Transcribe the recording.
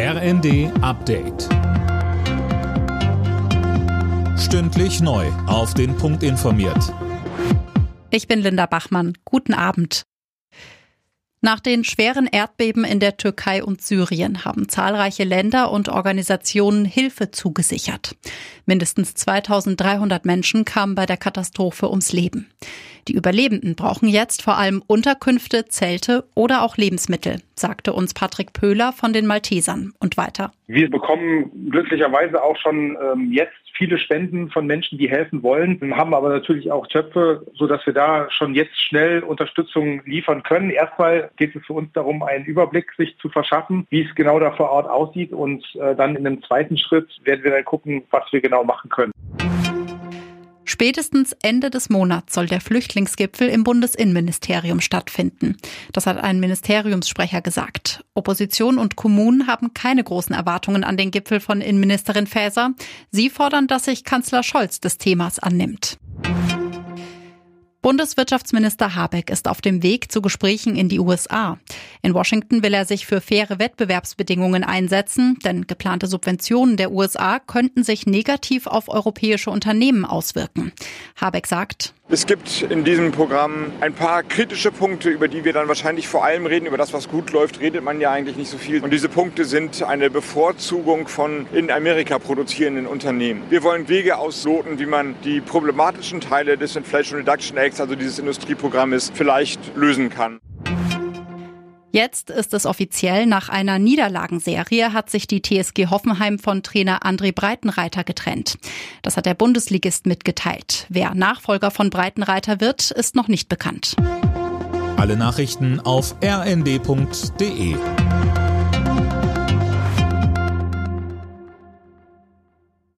RND Update. Stündlich neu. Auf den Punkt informiert. Ich bin Linda Bachmann. Guten Abend. Nach den schweren Erdbeben in der Türkei und Syrien haben zahlreiche Länder und Organisationen Hilfe zugesichert. Mindestens 2300 Menschen kamen bei der Katastrophe ums Leben. Die Überlebenden brauchen jetzt vor allem Unterkünfte, Zelte oder auch Lebensmittel, sagte uns Patrick Pöhler von den Maltesern und weiter. Wir bekommen glücklicherweise auch schon ähm, jetzt viele Spenden von Menschen, die helfen wollen, haben aber natürlich auch Töpfe, so dass wir da schon jetzt schnell Unterstützung liefern können. Erstmal geht es für uns darum, einen Überblick sich zu verschaffen, wie es genau da vor Ort aussieht und äh, dann in einem zweiten Schritt werden wir dann gucken, was wir genau machen können. Spätestens Ende des Monats soll der Flüchtlingsgipfel im Bundesinnenministerium stattfinden. Das hat ein Ministeriumssprecher gesagt. Opposition und Kommunen haben keine großen Erwartungen an den Gipfel von Innenministerin Faeser. Sie fordern, dass sich Kanzler Scholz des Themas annimmt. Bundeswirtschaftsminister Habeck ist auf dem Weg zu Gesprächen in die USA. In Washington will er sich für faire Wettbewerbsbedingungen einsetzen, denn geplante Subventionen der USA könnten sich negativ auf europäische Unternehmen auswirken. Habeck sagt, es gibt in diesem Programm ein paar kritische Punkte, über die wir dann wahrscheinlich vor allem reden. Über das, was gut läuft, redet man ja eigentlich nicht so viel. Und diese Punkte sind eine Bevorzugung von in Amerika produzierenden Unternehmen. Wir wollen Wege ausloten, wie man die problematischen Teile des Inflation Reduction Acts, also dieses Industrieprogrammes, vielleicht lösen kann. Jetzt ist es offiziell, nach einer Niederlagenserie hat sich die TSG Hoffenheim von Trainer André Breitenreiter getrennt. Das hat der Bundesligist mitgeteilt. Wer Nachfolger von Breitenreiter wird, ist noch nicht bekannt. Alle Nachrichten auf rnd.de